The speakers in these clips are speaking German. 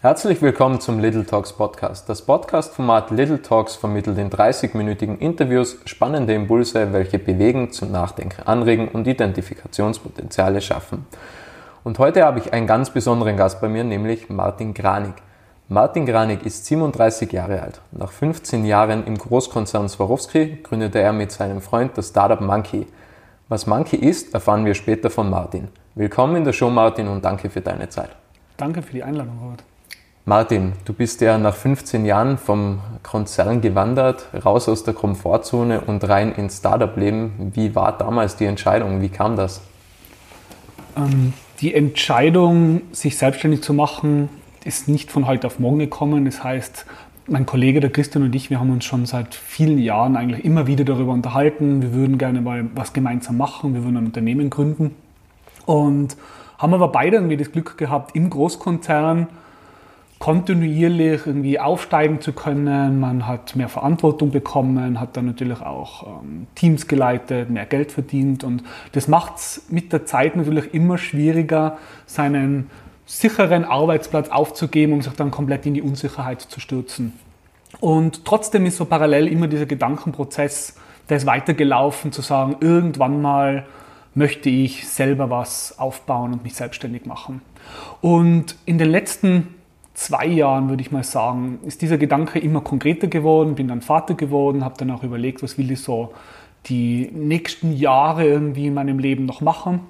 Herzlich willkommen zum Little Talks Podcast. Das Podcast-Format Little Talks vermittelt in 30-minütigen Interviews spannende Impulse, welche bewegen, zum Nachdenken anregen und Identifikationspotenziale schaffen. Und heute habe ich einen ganz besonderen Gast bei mir, nämlich Martin Granig. Martin Granig ist 37 Jahre alt. Nach 15 Jahren im Großkonzern Swarovski gründete er mit seinem Freund das Startup Monkey. Was Monkey ist, erfahren wir später von Martin. Willkommen in der Show, Martin, und danke für deine Zeit. Danke für die Einladung, Robert. Martin, du bist ja nach 15 Jahren vom Konzern gewandert, raus aus der Komfortzone und rein ins Startup-Leben. Wie war damals die Entscheidung? Wie kam das? Ähm, die Entscheidung, sich selbstständig zu machen, ist nicht von heute auf morgen gekommen. Das heißt, mein Kollege, der Christian und ich, wir haben uns schon seit vielen Jahren eigentlich immer wieder darüber unterhalten. Wir würden gerne mal was gemeinsam machen, wir würden ein Unternehmen gründen. Und haben aber beide irgendwie das Glück gehabt, im Großkonzern kontinuierlich irgendwie aufsteigen zu können. Man hat mehr Verantwortung bekommen, hat dann natürlich auch ähm, Teams geleitet, mehr Geld verdient und das macht es mit der Zeit natürlich immer schwieriger, seinen sicheren Arbeitsplatz aufzugeben, um sich dann komplett in die Unsicherheit zu stürzen. Und trotzdem ist so parallel immer dieser Gedankenprozess, der ist weitergelaufen, zu sagen, irgendwann mal möchte ich selber was aufbauen und mich selbstständig machen. Und in den letzten zwei Jahren, würde ich mal sagen, ist dieser Gedanke immer konkreter geworden, bin dann Vater geworden, habe dann auch überlegt, was will ich so die nächsten Jahre irgendwie in meinem Leben noch machen.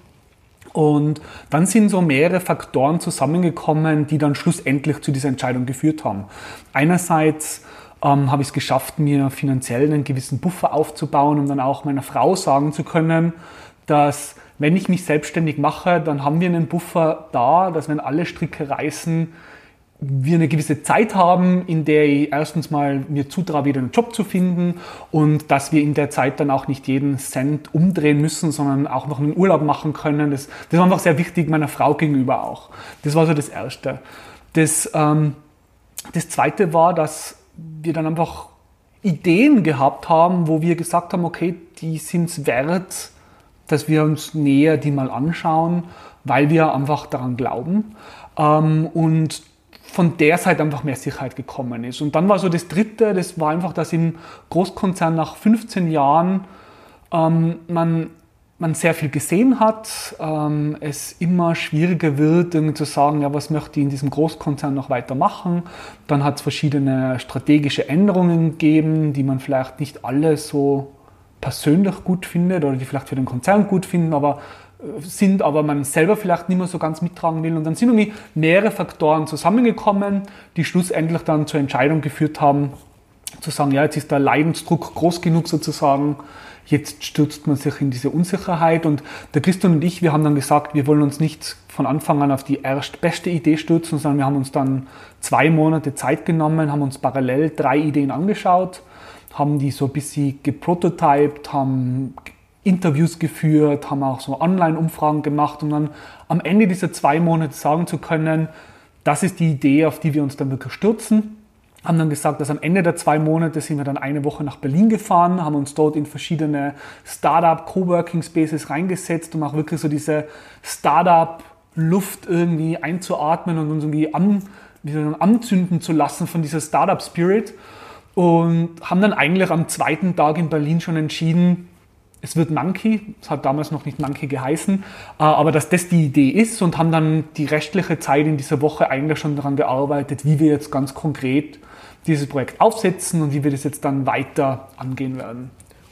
Und dann sind so mehrere Faktoren zusammengekommen, die dann schlussendlich zu dieser Entscheidung geführt haben. Einerseits ähm, habe ich es geschafft, mir finanziell einen gewissen Buffer aufzubauen, um dann auch meiner Frau sagen zu können, dass wenn ich mich selbstständig mache, dann haben wir einen Buffer da, dass wenn alle Stricke reißen, wir eine gewisse Zeit haben, in der ich erstens mal mir zutraue, wieder einen Job zu finden und dass wir in der Zeit dann auch nicht jeden Cent umdrehen müssen, sondern auch noch einen Urlaub machen können. Das, das war einfach sehr wichtig meiner Frau gegenüber auch. Das war so das Erste. Das, ähm, das Zweite war, dass wir dann einfach Ideen gehabt haben, wo wir gesagt haben, okay, die sind es wert, dass wir uns näher die mal anschauen, weil wir einfach daran glauben. Ähm, und von der Seite einfach mehr Sicherheit gekommen ist. Und dann war so das Dritte, das war einfach, dass im Großkonzern nach 15 Jahren ähm, man, man sehr viel gesehen hat, ähm, es immer schwieriger wird, irgendwie zu sagen, ja, was möchte ich in diesem Großkonzern noch weitermachen. Dann hat es verschiedene strategische Änderungen gegeben, die man vielleicht nicht alle so persönlich gut findet oder die vielleicht für den Konzern gut finden, aber sind, aber man selber vielleicht nicht mehr so ganz mittragen will. Und dann sind irgendwie mehrere Faktoren zusammengekommen, die schlussendlich dann zur Entscheidung geführt haben, zu sagen, ja, jetzt ist der Leidensdruck groß genug sozusagen, jetzt stürzt man sich in diese Unsicherheit. Und der Christian und ich, wir haben dann gesagt, wir wollen uns nicht von Anfang an auf die erstbeste Idee stürzen, sondern wir haben uns dann zwei Monate Zeit genommen, haben uns parallel drei Ideen angeschaut, haben die so ein bisschen geprototyped, haben Interviews geführt, haben auch so Online-Umfragen gemacht, um dann am Ende dieser zwei Monate sagen zu können, das ist die Idee, auf die wir uns dann wirklich stürzen. Haben dann gesagt, dass am Ende der zwei Monate sind wir dann eine Woche nach Berlin gefahren, haben uns dort in verschiedene Startup Coworking Spaces reingesetzt, um auch wirklich so diese Startup Luft irgendwie einzuatmen und uns irgendwie an, anzünden zu lassen von dieser Startup Spirit. Und haben dann eigentlich am zweiten Tag in Berlin schon entschieden, es wird Monkey, es hat damals noch nicht Monkey geheißen, äh, aber dass das die Idee ist und haben dann die restliche Zeit in dieser Woche eigentlich schon daran gearbeitet, wie wir jetzt ganz konkret dieses Projekt aufsetzen und wie wir das jetzt dann weiter angehen werden.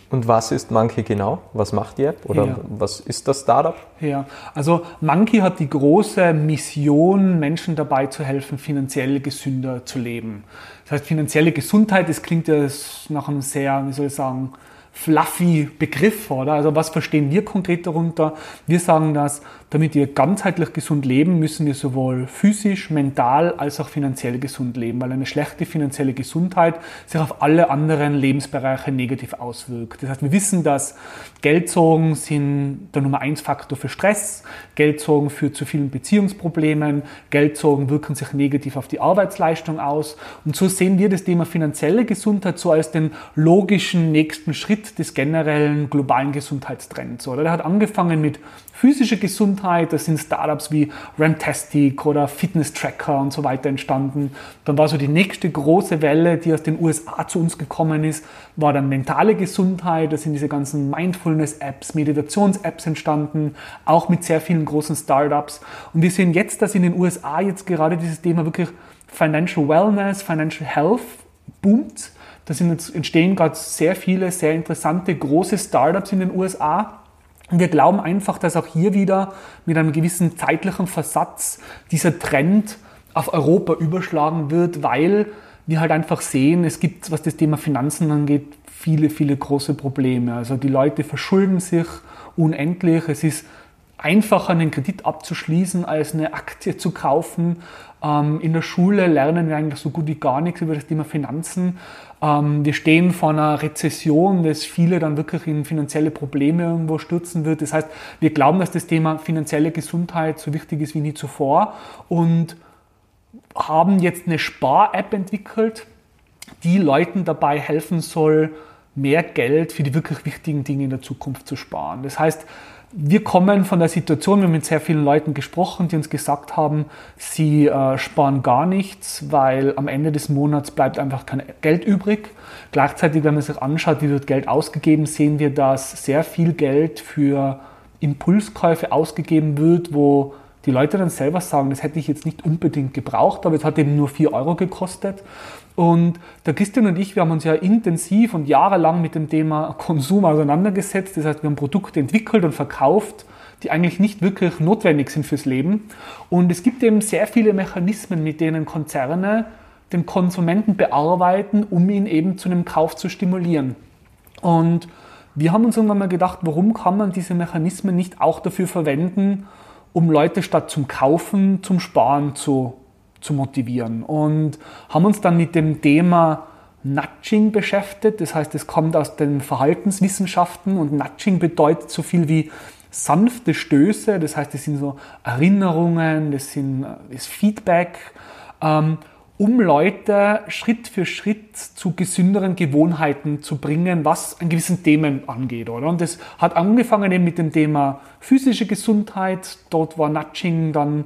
Und was ist Monkey genau? Was macht die App? Oder ja. was ist das Startup? Ja, also Monkey hat die große Mission, Menschen dabei zu helfen, finanziell gesünder zu leben. Das heißt, finanzielle Gesundheit, das klingt ja nach einem sehr, wie soll ich sagen, fluffy Begriff, oder? Also was verstehen wir konkret darunter? Wir sagen, dass damit wir ganzheitlich gesund leben, müssen wir sowohl physisch, mental als auch finanziell gesund leben, weil eine schlechte finanzielle Gesundheit sich auf alle anderen Lebensbereiche negativ auswirkt. Das heißt, wir wissen, dass Geldsorgen sind der Nummer eins Faktor für Stress, Geldsorgen führt zu vielen Beziehungsproblemen, Geldsorgen wirken sich negativ auf die Arbeitsleistung aus und so sehen wir das Thema finanzielle Gesundheit so als den logischen nächsten Schritt des generellen globalen Gesundheitstrends. Oder? Der hat angefangen mit physische Gesundheit. Da sind Startups wie Rantastic oder Fitness Tracker und so weiter entstanden. Dann war so die nächste große Welle, die aus den USA zu uns gekommen ist, war dann mentale Gesundheit. Da sind diese ganzen Mindfulness-Apps, Meditations-Apps entstanden, auch mit sehr vielen großen Startups. Und wir sehen jetzt, dass in den USA jetzt gerade dieses Thema wirklich Financial Wellness, Financial Health boomt. Da entstehen gerade sehr viele sehr interessante große Startups in den USA. Wir glauben einfach, dass auch hier wieder mit einem gewissen zeitlichen Versatz dieser Trend auf Europa überschlagen wird, weil wir halt einfach sehen, es gibt, was das Thema Finanzen angeht, viele, viele große Probleme. Also die Leute verschulden sich unendlich. Es ist einfacher, einen Kredit abzuschließen, als eine Aktie zu kaufen. Ähm, in der Schule lernen wir eigentlich so gut wie gar nichts über das Thema Finanzen. Ähm, wir stehen vor einer Rezession, dass viele dann wirklich in finanzielle Probleme irgendwo stürzen wird. Das heißt, wir glauben, dass das Thema finanzielle Gesundheit so wichtig ist wie nie zuvor und haben jetzt eine Spar-App entwickelt, die Leuten dabei helfen soll, mehr Geld für die wirklich wichtigen Dinge in der Zukunft zu sparen. Das heißt, wir kommen von der Situation, wir haben mit sehr vielen Leuten gesprochen, die uns gesagt haben, sie äh, sparen gar nichts, weil am Ende des Monats bleibt einfach kein Geld übrig. Gleichzeitig, wenn man sich anschaut, wie wird Geld ausgegeben, sehen wir, dass sehr viel Geld für Impulskäufe ausgegeben wird, wo die Leute dann selber sagen, das hätte ich jetzt nicht unbedingt gebraucht, aber es hat eben nur 4 Euro gekostet. Und der Christian und ich, wir haben uns ja intensiv und jahrelang mit dem Thema Konsum auseinandergesetzt. Das heißt, wir haben Produkte entwickelt und verkauft, die eigentlich nicht wirklich notwendig sind fürs Leben. Und es gibt eben sehr viele Mechanismen, mit denen Konzerne den Konsumenten bearbeiten, um ihn eben zu einem Kauf zu stimulieren. Und wir haben uns irgendwann mal gedacht, warum kann man diese Mechanismen nicht auch dafür verwenden, um Leute statt zum Kaufen zum Sparen zu zu motivieren. Und haben uns dann mit dem Thema Nudging beschäftigt. Das heißt, es kommt aus den Verhaltenswissenschaften und Nudging bedeutet so viel wie sanfte Stöße. Das heißt, es sind so Erinnerungen, das sind das Feedback, ähm, um Leute Schritt für Schritt zu gesünderen Gewohnheiten zu bringen, was an gewissen Themen angeht. Oder? Und das hat angefangen eben mit dem Thema physische Gesundheit. Dort war Nudging dann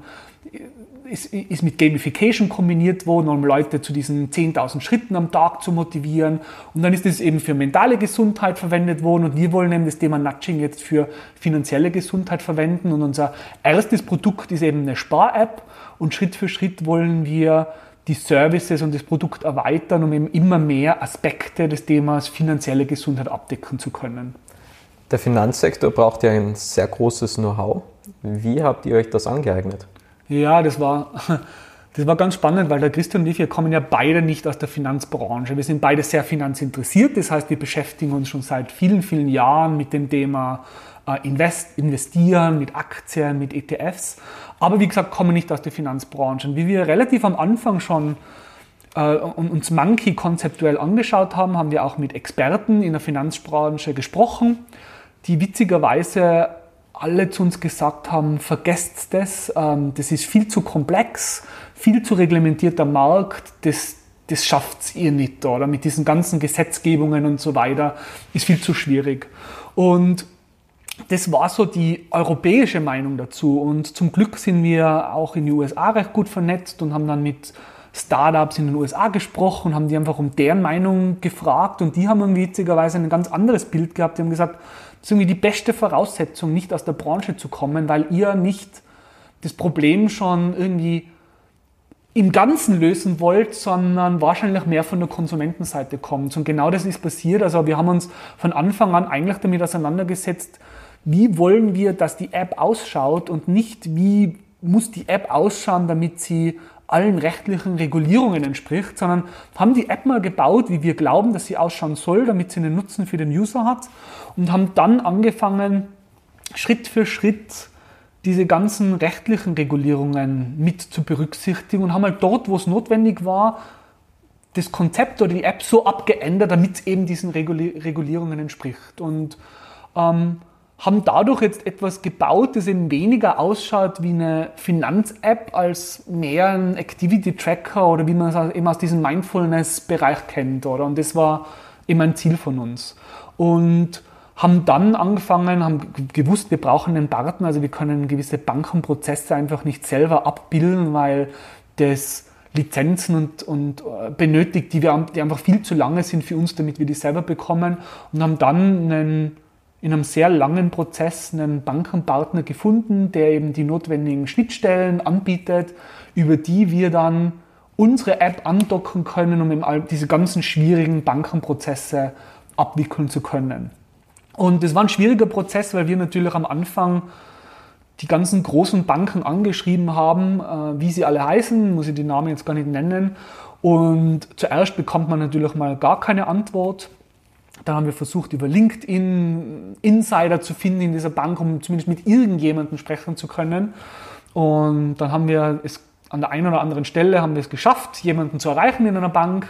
ist, ist mit Gamification kombiniert worden, um Leute zu diesen 10.000 Schritten am Tag zu motivieren. Und dann ist es eben für mentale Gesundheit verwendet worden und wir wollen eben das Thema Nudging jetzt für finanzielle Gesundheit verwenden. Und unser erstes Produkt ist eben eine Spar-App und Schritt für Schritt wollen wir die Services und das Produkt erweitern, um eben immer mehr Aspekte des Themas finanzielle Gesundheit abdecken zu können. Der Finanzsektor braucht ja ein sehr großes Know-how. Wie habt ihr euch das angeeignet? Ja, das war, das war ganz spannend, weil der Christian und ich, wir kommen ja beide nicht aus der Finanzbranche. Wir sind beide sehr finanzinteressiert. Das heißt, wir beschäftigen uns schon seit vielen, vielen Jahren mit dem Thema äh, Invest, Investieren, mit Aktien, mit ETFs. Aber wie gesagt, kommen nicht aus der Finanzbranche. Und wie wir relativ am Anfang schon äh, uns Monkey konzeptuell angeschaut haben, haben wir auch mit Experten in der Finanzbranche gesprochen, die witzigerweise alle zu uns gesagt haben, vergesst das, ähm, das ist viel zu komplex, viel zu reglementierter Markt, das, das schafft ihr nicht, oder? Mit diesen ganzen Gesetzgebungen und so weiter ist viel zu schwierig. Und das war so die europäische Meinung dazu. Und zum Glück sind wir auch in den USA recht gut vernetzt und haben dann mit Startups in den USA gesprochen, haben die einfach um deren Meinung gefragt und die haben witzigerweise ein ganz anderes Bild gehabt. Die haben gesagt, das ist irgendwie die beste Voraussetzung, nicht aus der Branche zu kommen, weil ihr nicht das Problem schon irgendwie im Ganzen lösen wollt, sondern wahrscheinlich mehr von der Konsumentenseite kommt. Und genau das ist passiert. Also wir haben uns von Anfang an eigentlich damit auseinandergesetzt, wie wollen wir, dass die App ausschaut und nicht wie muss die App ausschauen, damit sie allen rechtlichen Regulierungen entspricht, sondern haben die App mal gebaut, wie wir glauben, dass sie ausschauen soll, damit sie einen Nutzen für den User hat und haben dann angefangen, Schritt für Schritt diese ganzen rechtlichen Regulierungen mit zu berücksichtigen und haben halt dort, wo es notwendig war, das Konzept oder die App so abgeändert, damit es eben diesen Regulierungen entspricht. Und ähm, haben dadurch jetzt etwas gebaut, das eben weniger ausschaut wie eine Finanz-App als mehr ein Activity-Tracker oder wie man es eben aus diesem Mindfulness-Bereich kennt. Oder? Und das war eben ein Ziel von uns. Und haben dann angefangen, haben gewusst, wir brauchen einen Partner, also wir können gewisse Bankenprozesse einfach nicht selber abbilden, weil das Lizenzen und, und äh, benötigt, die, wir, die einfach viel zu lange sind für uns, damit wir die selber bekommen und haben dann einen, in einem sehr langen Prozess einen Bankenpartner gefunden, der eben die notwendigen Schnittstellen anbietet, über die wir dann unsere App andocken können, um diese ganzen schwierigen Bankenprozesse abwickeln zu können. Und das war ein schwieriger Prozess, weil wir natürlich am Anfang die ganzen großen Banken angeschrieben haben, äh, wie sie alle heißen, muss ich die Namen jetzt gar nicht nennen. Und zuerst bekommt man natürlich mal gar keine Antwort. Dann haben wir versucht, über LinkedIn Insider zu finden in dieser Bank, um zumindest mit irgendjemandem sprechen zu können. Und dann haben wir es an der einen oder anderen Stelle haben wir es geschafft, jemanden zu erreichen in einer Bank.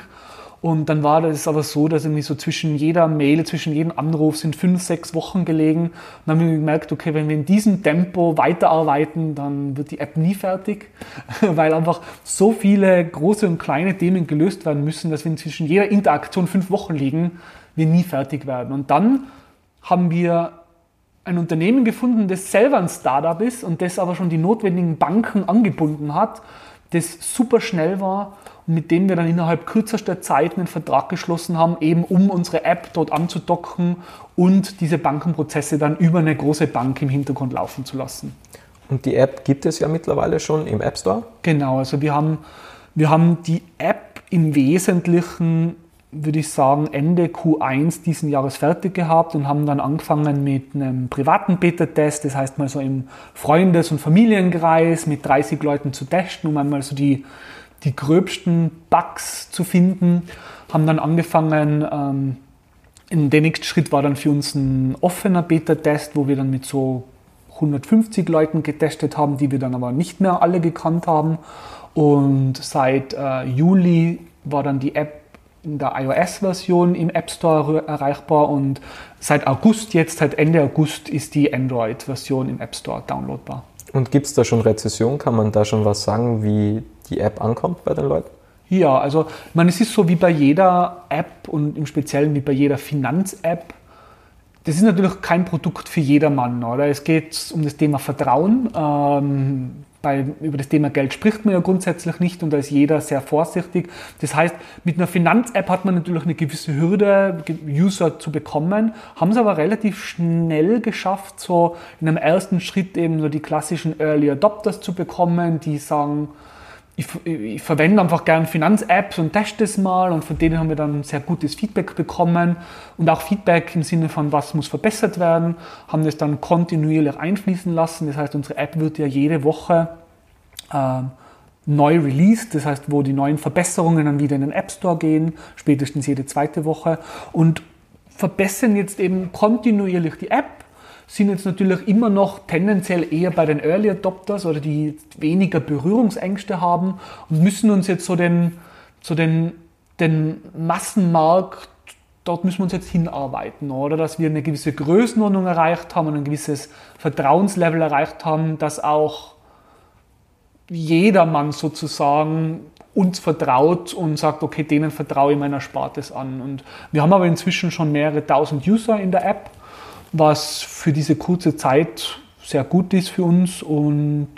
Und dann war das aber so, dass irgendwie so zwischen jeder Mail, zwischen jedem Anruf sind fünf, sechs Wochen gelegen. Und dann haben wir gemerkt, okay, wenn wir in diesem Tempo weiterarbeiten, dann wird die App nie fertig, weil einfach so viele große und kleine Themen gelöst werden müssen, dass wir zwischen jeder Interaktion fünf Wochen liegen, wir nie fertig werden. Und dann haben wir ein Unternehmen gefunden, das selber ein Startup ist und das aber schon die notwendigen Banken angebunden hat, das super schnell war und mit dem wir dann innerhalb kürzester Zeit einen Vertrag geschlossen haben, eben um unsere App dort anzudocken und diese Bankenprozesse dann über eine große Bank im Hintergrund laufen zu lassen. Und die App gibt es ja mittlerweile schon im App Store? Genau, also wir haben, wir haben die App im Wesentlichen würde ich sagen, Ende Q1 diesen Jahres fertig gehabt und haben dann angefangen mit einem privaten Beta-Test, das heißt mal so im Freundes- und Familienkreis mit 30 Leuten zu testen, um einmal so die, die gröbsten Bugs zu finden. Haben dann angefangen, ähm, in der nächste Schritt war dann für uns ein offener Beta-Test, wo wir dann mit so 150 Leuten getestet haben, die wir dann aber nicht mehr alle gekannt haben. Und seit äh, Juli war dann die App in der iOS-Version im App Store erreichbar und seit August jetzt, seit Ende August, ist die Android-Version im App Store downloadbar. Und gibt es da schon Rezession? Kann man da schon was sagen, wie die App ankommt bei den Leuten? Ja, also meine, es ist so wie bei jeder App und im Speziellen wie bei jeder Finanz-App. Das ist natürlich kein Produkt für jedermann, oder? Es geht um das Thema Vertrauen. Ähm, bei, über das Thema Geld spricht man ja grundsätzlich nicht und da ist jeder sehr vorsichtig. Das heißt, mit einer Finanz-App hat man natürlich eine gewisse Hürde, User zu bekommen, haben es aber relativ schnell geschafft, so in einem ersten Schritt eben so die klassischen Early Adopters zu bekommen, die sagen, ich, ich, verwende einfach gern Finanz-Apps und teste es mal und von denen haben wir dann sehr gutes Feedback bekommen und auch Feedback im Sinne von, was muss verbessert werden, haben das dann kontinuierlich einfließen lassen. Das heißt, unsere App wird ja jede Woche äh, neu released, das heißt, wo die neuen Verbesserungen dann wieder in den App Store gehen, spätestens jede zweite Woche und verbessern jetzt eben kontinuierlich die App sind jetzt natürlich immer noch tendenziell eher bei den Early Adopters oder die weniger Berührungsängste haben und müssen uns jetzt so den, so den, den Massenmarkt, dort müssen wir uns jetzt hinarbeiten, oder? Dass wir eine gewisse Größenordnung erreicht haben und ein gewisses Vertrauenslevel erreicht haben, dass auch jedermann sozusagen uns vertraut und sagt, okay, denen vertraue ich meiner Spartes an. Und wir haben aber inzwischen schon mehrere tausend User in der App was für diese kurze Zeit sehr gut ist für uns und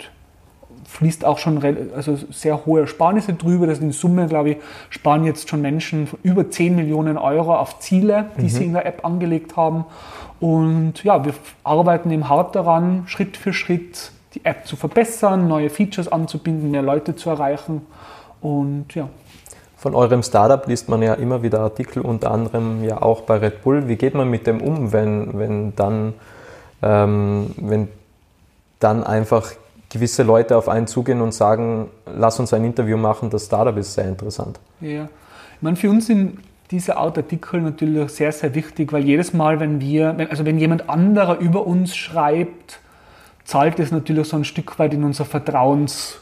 fließt auch schon also sehr hohe Ersparnisse drüber. Das in Summe, glaube ich, sparen jetzt schon Menschen über 10 Millionen Euro auf Ziele, die mhm. sie in der App angelegt haben. Und ja, wir arbeiten eben hart daran, Schritt für Schritt die App zu verbessern, neue Features anzubinden, mehr Leute zu erreichen. Und ja, von eurem Startup liest man ja immer wieder Artikel, unter anderem ja auch bei Red Bull. Wie geht man mit dem um, wenn, wenn, dann, ähm, wenn dann einfach gewisse Leute auf einen zugehen und sagen, lass uns ein Interview machen, das Startup ist sehr interessant? Ja, ich meine, für uns sind diese Art Artikel natürlich sehr, sehr wichtig, weil jedes Mal, wenn wir, also wenn jemand anderer über uns schreibt, zahlt es natürlich so ein Stück weit in unser Vertrauens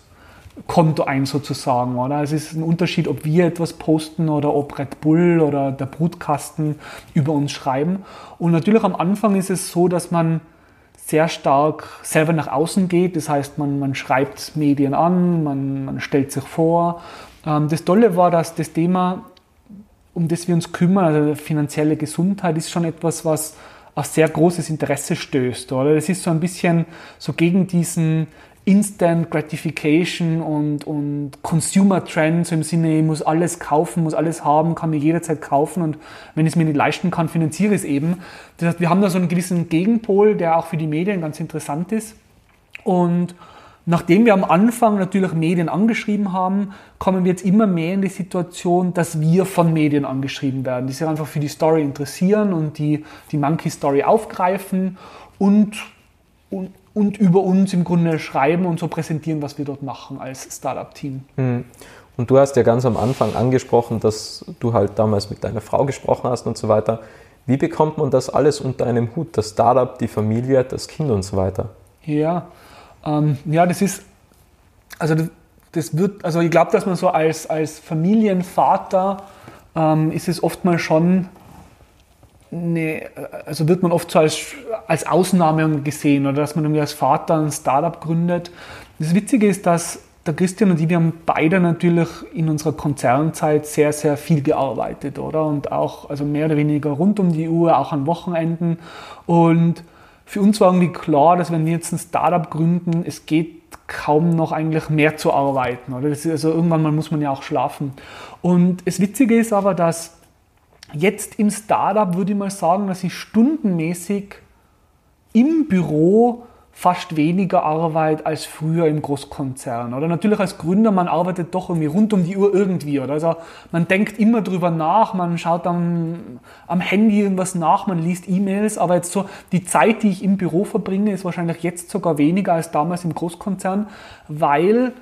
Konto ein sozusagen, oder? Es ist ein Unterschied, ob wir etwas posten oder ob Red Bull oder der Brutkasten über uns schreiben. Und natürlich am Anfang ist es so, dass man sehr stark selber nach außen geht. Das heißt, man, man schreibt Medien an, man, man stellt sich vor. Ähm, das Tolle war, dass das Thema, um das wir uns kümmern, also finanzielle Gesundheit, ist schon etwas, was auf sehr großes Interesse stößt. Oder das ist so ein bisschen so gegen diesen Instant Gratification und, und Consumer Trends so im Sinne, ich muss alles kaufen, muss alles haben, kann mir jederzeit kaufen und wenn ich es mir nicht leisten kann, finanziere ich es eben. Das heißt, wir haben da so einen gewissen Gegenpol, der auch für die Medien ganz interessant ist. Und nachdem wir am Anfang natürlich Medien angeschrieben haben, kommen wir jetzt immer mehr in die Situation, dass wir von Medien angeschrieben werden, die sich einfach für die Story interessieren und die die Monkey Story aufgreifen und, und und über uns im Grunde schreiben und so präsentieren, was wir dort machen als Startup-Team. Mhm. Und du hast ja ganz am Anfang angesprochen, dass du halt damals mit deiner Frau gesprochen hast und so weiter. Wie bekommt man das alles unter einem Hut? Das Startup, die Familie, das Kind und so weiter? Ja, ähm, ja, das ist, also das wird, also ich glaube, dass man so als, als Familienvater ähm, ist es oftmals schon eine, also wird man oft so als, als Ausnahme gesehen oder dass man irgendwie als Vater ein Startup gründet. Das Witzige ist, dass der Christian und ich, wir haben beide natürlich in unserer Konzernzeit sehr, sehr viel gearbeitet, oder? Und auch, also mehr oder weniger rund um die Uhr, auch an Wochenenden. Und für uns war irgendwie klar, dass wenn wir jetzt ein Startup gründen, es geht kaum noch eigentlich mehr zu arbeiten, oder? Also irgendwann mal muss man ja auch schlafen. Und das Witzige ist aber, dass Jetzt im Startup würde ich mal sagen, dass ich stundenmäßig im Büro fast weniger Arbeit als früher im Großkonzern. Oder natürlich als Gründer, man arbeitet doch irgendwie rund um die Uhr irgendwie. Oder? Also man denkt immer drüber nach, man schaut am, am Handy irgendwas nach, man liest E-Mails, aber jetzt so die Zeit, die ich im Büro verbringe, ist wahrscheinlich jetzt sogar weniger als damals im Großkonzern, weil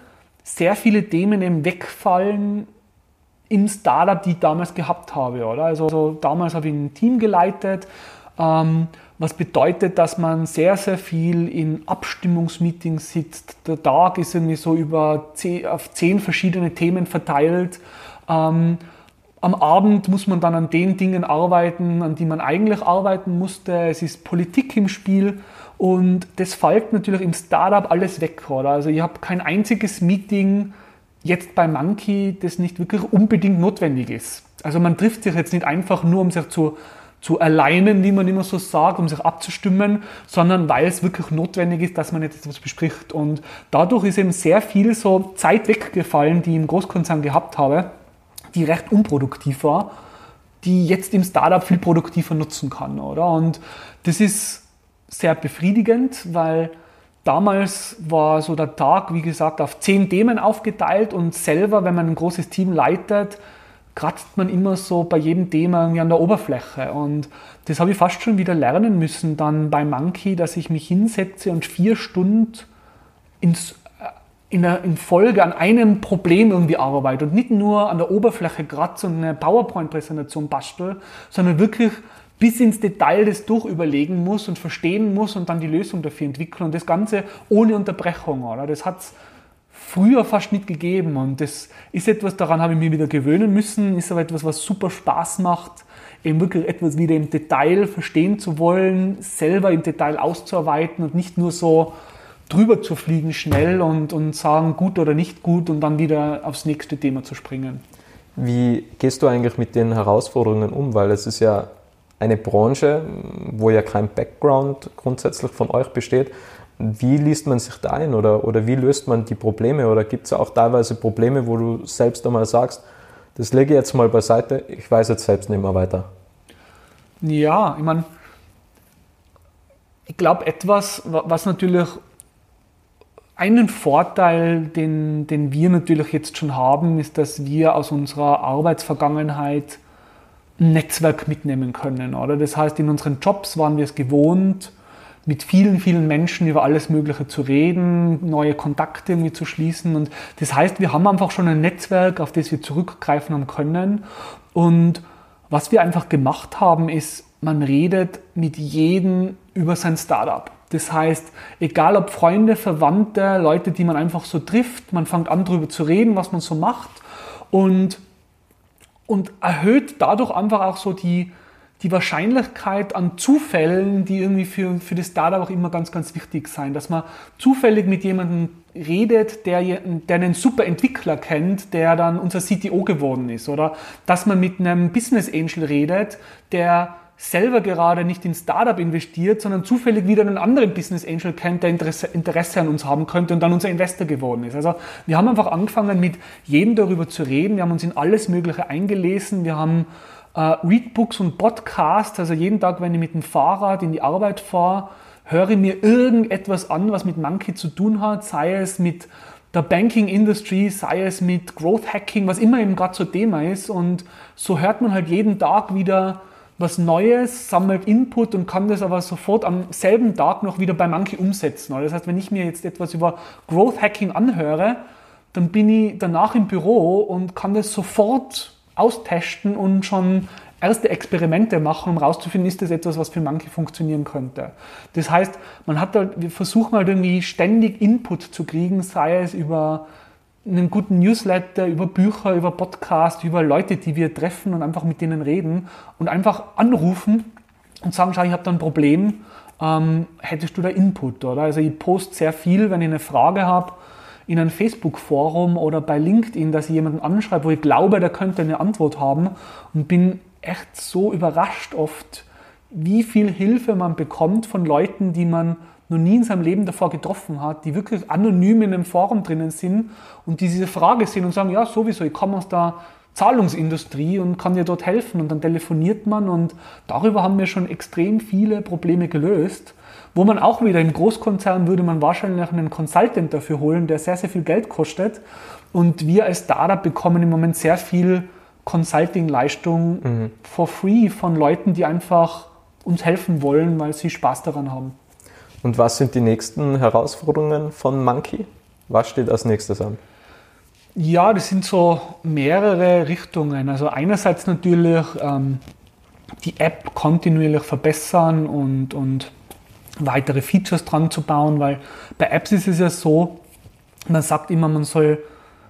sehr viele Themen eben wegfallen, im Startup, die ich damals gehabt habe. Oder? Also, also damals habe ich ein Team geleitet, ähm, was bedeutet, dass man sehr, sehr viel in Abstimmungsmeetings sitzt. Der Tag ist irgendwie so über zehn, auf zehn verschiedene Themen verteilt. Ähm, am Abend muss man dann an den Dingen arbeiten, an die man eigentlich arbeiten musste. Es ist Politik im Spiel und das fällt natürlich im Startup alles weg. Oder? Also ich habe kein einziges Meeting, jetzt bei Monkey das nicht wirklich unbedingt notwendig ist. Also man trifft sich jetzt nicht einfach nur, um sich zu, zu alleinen, wie man immer so sagt, um sich abzustimmen, sondern weil es wirklich notwendig ist, dass man jetzt etwas bespricht. Und dadurch ist eben sehr viel so Zeit weggefallen, die ich im Großkonzern gehabt habe, die recht unproduktiv war, die jetzt im Startup viel produktiver nutzen kann, oder? Und das ist sehr befriedigend, weil Damals war so der Tag, wie gesagt, auf zehn Themen aufgeteilt und selber, wenn man ein großes Team leitet, kratzt man immer so bei jedem Thema irgendwie an der Oberfläche. Und das habe ich fast schon wieder lernen müssen dann bei Monkey, dass ich mich hinsetze und vier Stunden ins, äh, in, der, in Folge an einem Problem irgendwie arbeite und nicht nur an der Oberfläche kratze und eine PowerPoint-Präsentation bastel, sondern wirklich bis ins Detail das durchüberlegen muss und verstehen muss und dann die Lösung dafür entwickeln und das Ganze ohne Unterbrechung. Oder? Das hat es früher fast nicht gegeben und das ist etwas, daran habe ich mich wieder gewöhnen müssen, ist aber etwas, was super Spaß macht, eben wirklich etwas wieder im Detail verstehen zu wollen, selber im Detail auszuarbeiten und nicht nur so drüber zu fliegen schnell und, und sagen gut oder nicht gut und dann wieder aufs nächste Thema zu springen. Wie gehst du eigentlich mit den Herausforderungen um? Weil es ist ja eine Branche, wo ja kein Background grundsätzlich von euch besteht. Wie liest man sich da ein oder, oder wie löst man die Probleme? Oder gibt es auch teilweise Probleme, wo du selbst einmal sagst, das lege ich jetzt mal beiseite, ich weiß jetzt selbst nicht mehr weiter? Ja, ich meine, ich glaube, etwas, was natürlich einen Vorteil, den, den wir natürlich jetzt schon haben, ist, dass wir aus unserer Arbeitsvergangenheit Netzwerk mitnehmen können. Oder? Das heißt, in unseren Jobs waren wir es gewohnt, mit vielen, vielen Menschen über alles Mögliche zu reden, neue Kontakte irgendwie zu schließen. Und das heißt, wir haben einfach schon ein Netzwerk, auf das wir zurückgreifen haben können. Und was wir einfach gemacht haben, ist, man redet mit jedem über sein Startup. Das heißt, egal ob Freunde, Verwandte, Leute, die man einfach so trifft, man fängt an darüber zu reden, was man so macht. Und und erhöht dadurch einfach auch so die, die Wahrscheinlichkeit an Zufällen, die irgendwie für, für das Startup auch immer ganz, ganz wichtig sein. Dass man zufällig mit jemandem redet, der, der einen super Entwickler kennt, der dann unser CTO geworden ist. Oder dass man mit einem Business Angel redet, der selber gerade nicht in Startup investiert, sondern zufällig wieder einen anderen Business Angel kennt, der Interesse, Interesse an uns haben könnte und dann unser Investor geworden ist. Also wir haben einfach angefangen, mit jedem darüber zu reden. Wir haben uns in alles Mögliche eingelesen. Wir haben äh, Readbooks und Podcasts. Also jeden Tag, wenn ich mit dem Fahrrad in die Arbeit fahre, höre ich mir irgendetwas an, was mit Monkey zu tun hat, sei es mit der Banking Industry, sei es mit Growth Hacking, was immer eben gerade so Thema ist. Und so hört man halt jeden Tag wieder was Neues, sammelt Input und kann das aber sofort am selben Tag noch wieder bei Monkey umsetzen. Das heißt, wenn ich mir jetzt etwas über Growth Hacking anhöre, dann bin ich danach im Büro und kann das sofort austesten und schon erste Experimente machen, um herauszufinden, ist das etwas, was für Monkey funktionieren könnte. Das heißt, man hat halt, wir versuchen halt irgendwie ständig Input zu kriegen, sei es über einen guten Newsletter, über Bücher, über Podcasts, über Leute, die wir treffen und einfach mit denen reden und einfach anrufen und sagen, schau, ich habe da ein Problem, ähm, hättest du da Input, oder? Also ich poste sehr viel, wenn ich eine Frage habe, in einem Facebook-Forum oder bei LinkedIn, dass ich jemanden anschreibe, wo ich glaube, der könnte eine Antwort haben und bin echt so überrascht oft, wie viel Hilfe man bekommt von Leuten, die man noch nie in seinem Leben davor getroffen hat, die wirklich anonym in einem Forum drinnen sind und die diese Frage sehen und sagen, ja, sowieso, ich komme aus der Zahlungsindustrie und kann dir dort helfen. Und dann telefoniert man und darüber haben wir schon extrem viele Probleme gelöst, wo man auch wieder im Großkonzern würde man wahrscheinlich einen Consultant dafür holen, der sehr, sehr viel Geld kostet. Und wir als Startup bekommen im Moment sehr viel Consulting-Leistung mhm. for free von Leuten, die einfach uns helfen wollen, weil sie Spaß daran haben. Und was sind die nächsten Herausforderungen von Monkey? Was steht als nächstes an? Ja, das sind so mehrere Richtungen. Also einerseits natürlich ähm, die App kontinuierlich verbessern und, und weitere Features dran zu bauen, weil bei Apps ist es ja so, man sagt immer, man soll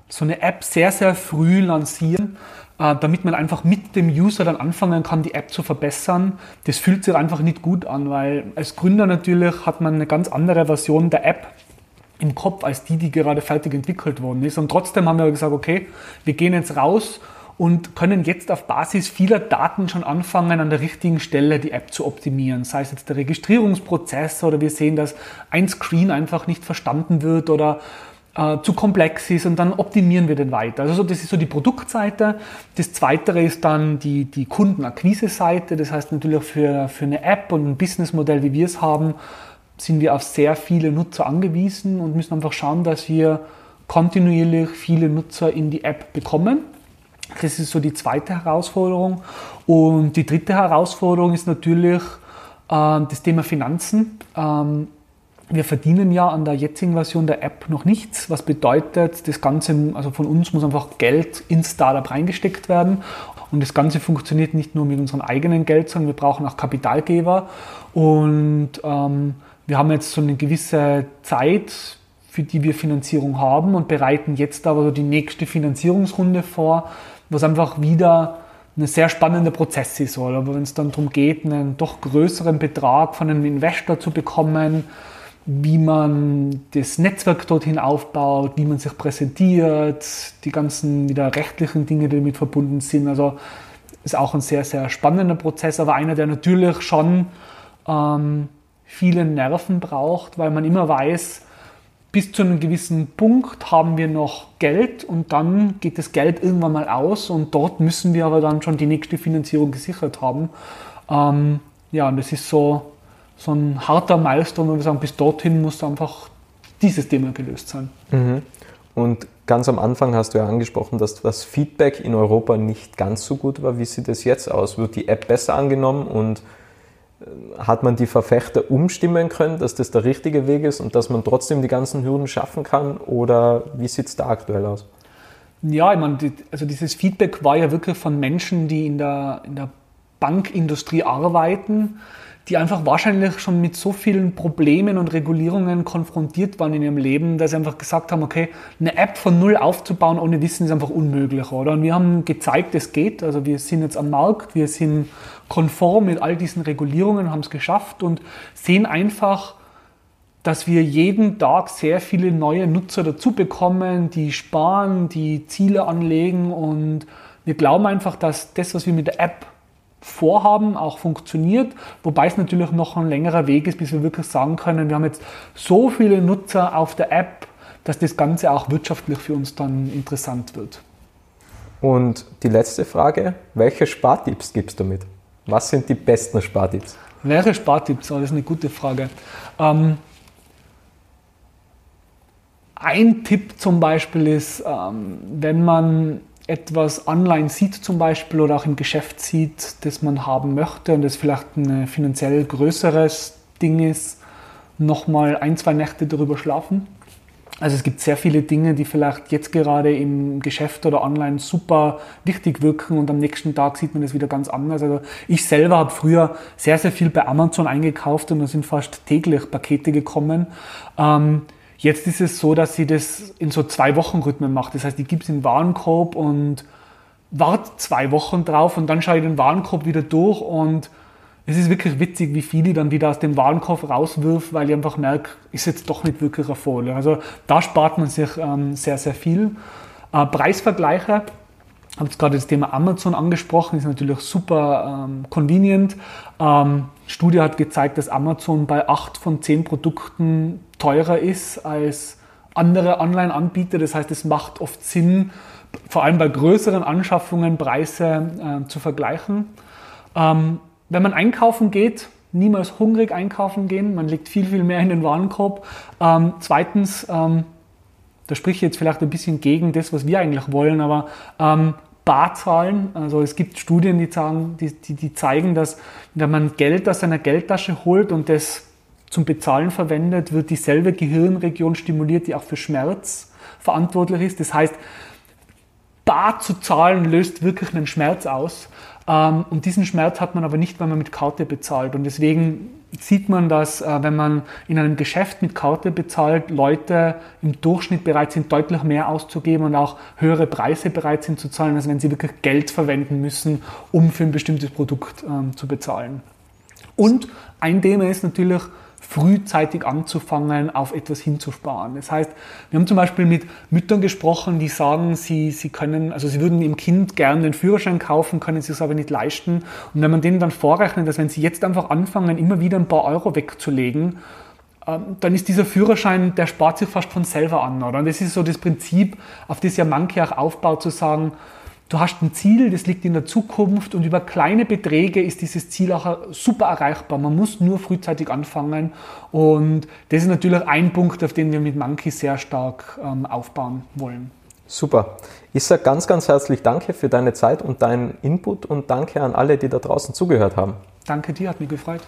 so eine App sehr, sehr früh lancieren, damit man einfach mit dem User dann anfangen kann, die App zu verbessern. Das fühlt sich einfach nicht gut an, weil als Gründer natürlich hat man eine ganz andere Version der App im Kopf als die, die gerade fertig entwickelt worden ist. Und trotzdem haben wir gesagt, okay, wir gehen jetzt raus und können jetzt auf Basis vieler Daten schon anfangen, an der richtigen Stelle die App zu optimieren. Sei es jetzt der Registrierungsprozess oder wir sehen, dass ein Screen einfach nicht verstanden wird oder äh, zu komplex ist und dann optimieren wir den weiter. Also das ist so die Produktseite. Das zweite ist dann die, die Kundenakquise-Seite. Das heißt natürlich für, für eine App und ein Businessmodell, wie wir es haben, sind wir auf sehr viele Nutzer angewiesen und müssen einfach schauen, dass wir kontinuierlich viele Nutzer in die App bekommen. Das ist so die zweite Herausforderung. Und die dritte Herausforderung ist natürlich äh, das Thema Finanzen. Ähm, wir verdienen ja an der jetzigen Version der App noch nichts, was bedeutet, das Ganze, also von uns muss einfach Geld ins Startup reingesteckt werden. Und das Ganze funktioniert nicht nur mit unserem eigenen Geld, sondern wir brauchen auch Kapitalgeber. Und ähm, wir haben jetzt so eine gewisse Zeit, für die wir Finanzierung haben und bereiten jetzt aber so die nächste Finanzierungsrunde vor, was einfach wieder ein sehr spannender Prozess ist. Aber wenn es dann darum geht, einen doch größeren Betrag von einem Investor zu bekommen, wie man das Netzwerk dorthin aufbaut, wie man sich präsentiert, die ganzen wieder rechtlichen Dinge, die damit verbunden sind. Also ist auch ein sehr, sehr spannender Prozess, aber einer, der natürlich schon ähm, viele Nerven braucht, weil man immer weiß, bis zu einem gewissen Punkt haben wir noch Geld und dann geht das Geld irgendwann mal aus und dort müssen wir aber dann schon die nächste Finanzierung gesichert haben. Ähm, ja, und das ist so so ein harter Meister, wo wir sagen, bis dorthin muss einfach dieses Thema gelöst sein. Mhm. Und ganz am Anfang hast du ja angesprochen, dass das Feedback in Europa nicht ganz so gut war. Wie sieht es jetzt aus? Wird die App besser angenommen und äh, hat man die Verfechter umstimmen können, dass das der richtige Weg ist und dass man trotzdem die ganzen Hürden schaffen kann? Oder wie sieht es da aktuell aus? Ja, ich meine, also dieses Feedback war ja wirklich von Menschen, die in der, in der Bankindustrie arbeiten die einfach wahrscheinlich schon mit so vielen Problemen und Regulierungen konfrontiert waren in ihrem Leben, dass sie einfach gesagt haben, okay, eine App von null aufzubauen ohne Wissen ist einfach unmöglich, oder? Und wir haben gezeigt, es geht. Also wir sind jetzt am Markt, wir sind konform mit all diesen Regulierungen, haben es geschafft und sehen einfach, dass wir jeden Tag sehr viele neue Nutzer dazu bekommen, die sparen, die Ziele anlegen und wir glauben einfach, dass das, was wir mit der App Vorhaben auch funktioniert, wobei es natürlich noch ein längerer Weg ist, bis wir wirklich sagen können, wir haben jetzt so viele Nutzer auf der App, dass das Ganze auch wirtschaftlich für uns dann interessant wird. Und die letzte Frage, welche Spartipps gibst du mit? Was sind die besten Spartipps? Welche Spartipps? Oh, das ist eine gute Frage. Ähm, ein Tipp zum Beispiel ist, ähm, wenn man etwas online sieht zum Beispiel oder auch im Geschäft sieht, das man haben möchte und das vielleicht ein finanziell größeres Ding ist, nochmal ein, zwei Nächte darüber schlafen also es gibt sehr viele Dinge, die vielleicht jetzt gerade im Geschäft oder online super wichtig wirken und am nächsten Tag sieht man das wieder ganz anders. Also ich selber habe früher sehr, sehr viel bei Amazon eingekauft und da sind fast täglich Pakete gekommen. Ähm, jetzt ist es so, dass sie das in so zwei Wochen Rhythmen macht. Das heißt, ich gebe es in den Warenkorb und warte zwei Wochen drauf und dann schaue ich den Warenkorb wieder durch und es ist wirklich witzig, wie viele dann wieder aus dem Warenkorb rauswirft, weil ich einfach merke, ist jetzt doch nicht wirklich Erfolg. Also da spart man sich ähm, sehr, sehr viel. Äh, Preisvergleiche, habe jetzt gerade das Thema Amazon angesprochen, ist natürlich super ähm, convenient. Ähm, Studie hat gezeigt, dass Amazon bei 8 von 10 Produkten teurer ist als andere Online-Anbieter. Das heißt, es macht oft Sinn, vor allem bei größeren Anschaffungen Preise äh, zu vergleichen. Ähm, wenn man einkaufen geht, niemals hungrig einkaufen gehen. Man legt viel, viel mehr in den Warenkorb. Ähm, zweitens, ähm, da spricht ich jetzt vielleicht ein bisschen gegen das, was wir eigentlich wollen, aber ähm, Barzahlen. Also es gibt Studien, die, sagen, die, die, die zeigen, dass wenn man Geld aus seiner Geldtasche holt und das zum Bezahlen verwendet, wird dieselbe Gehirnregion stimuliert, die auch für Schmerz verantwortlich ist. Das heißt, bar zu zahlen löst wirklich einen Schmerz aus. Ähm, und diesen Schmerz hat man aber nicht, wenn man mit Karte bezahlt. Und deswegen sieht man, dass äh, wenn man in einem Geschäft mit Karte bezahlt, Leute im Durchschnitt bereit sind, deutlich mehr auszugeben und auch höhere Preise bereit sind zu zahlen, als wenn sie wirklich Geld verwenden müssen, um für ein bestimmtes Produkt ähm, zu bezahlen. Und ein Thema ist natürlich, frühzeitig anzufangen, auf etwas hinzusparen. Das heißt, wir haben zum Beispiel mit Müttern gesprochen, die sagen, sie, sie können, also sie würden ihrem Kind gerne den Führerschein kaufen, können sich es aber nicht leisten. Und wenn man denen dann vorrechnet, dass wenn sie jetzt einfach anfangen, immer wieder ein paar Euro wegzulegen, ähm, dann ist dieser Führerschein, der spart sich fast von selber an. Oder? Und das ist so das Prinzip, auf das ja manche auch aufbaut, zu sagen, Du hast ein Ziel, das liegt in der Zukunft und über kleine Beträge ist dieses Ziel auch super erreichbar. Man muss nur frühzeitig anfangen und das ist natürlich ein Punkt, auf den wir mit Monkey sehr stark ähm, aufbauen wollen. Super. Ich sage ganz, ganz herzlich Danke für deine Zeit und deinen Input und danke an alle, die da draußen zugehört haben. Danke dir, hat mich gefreut.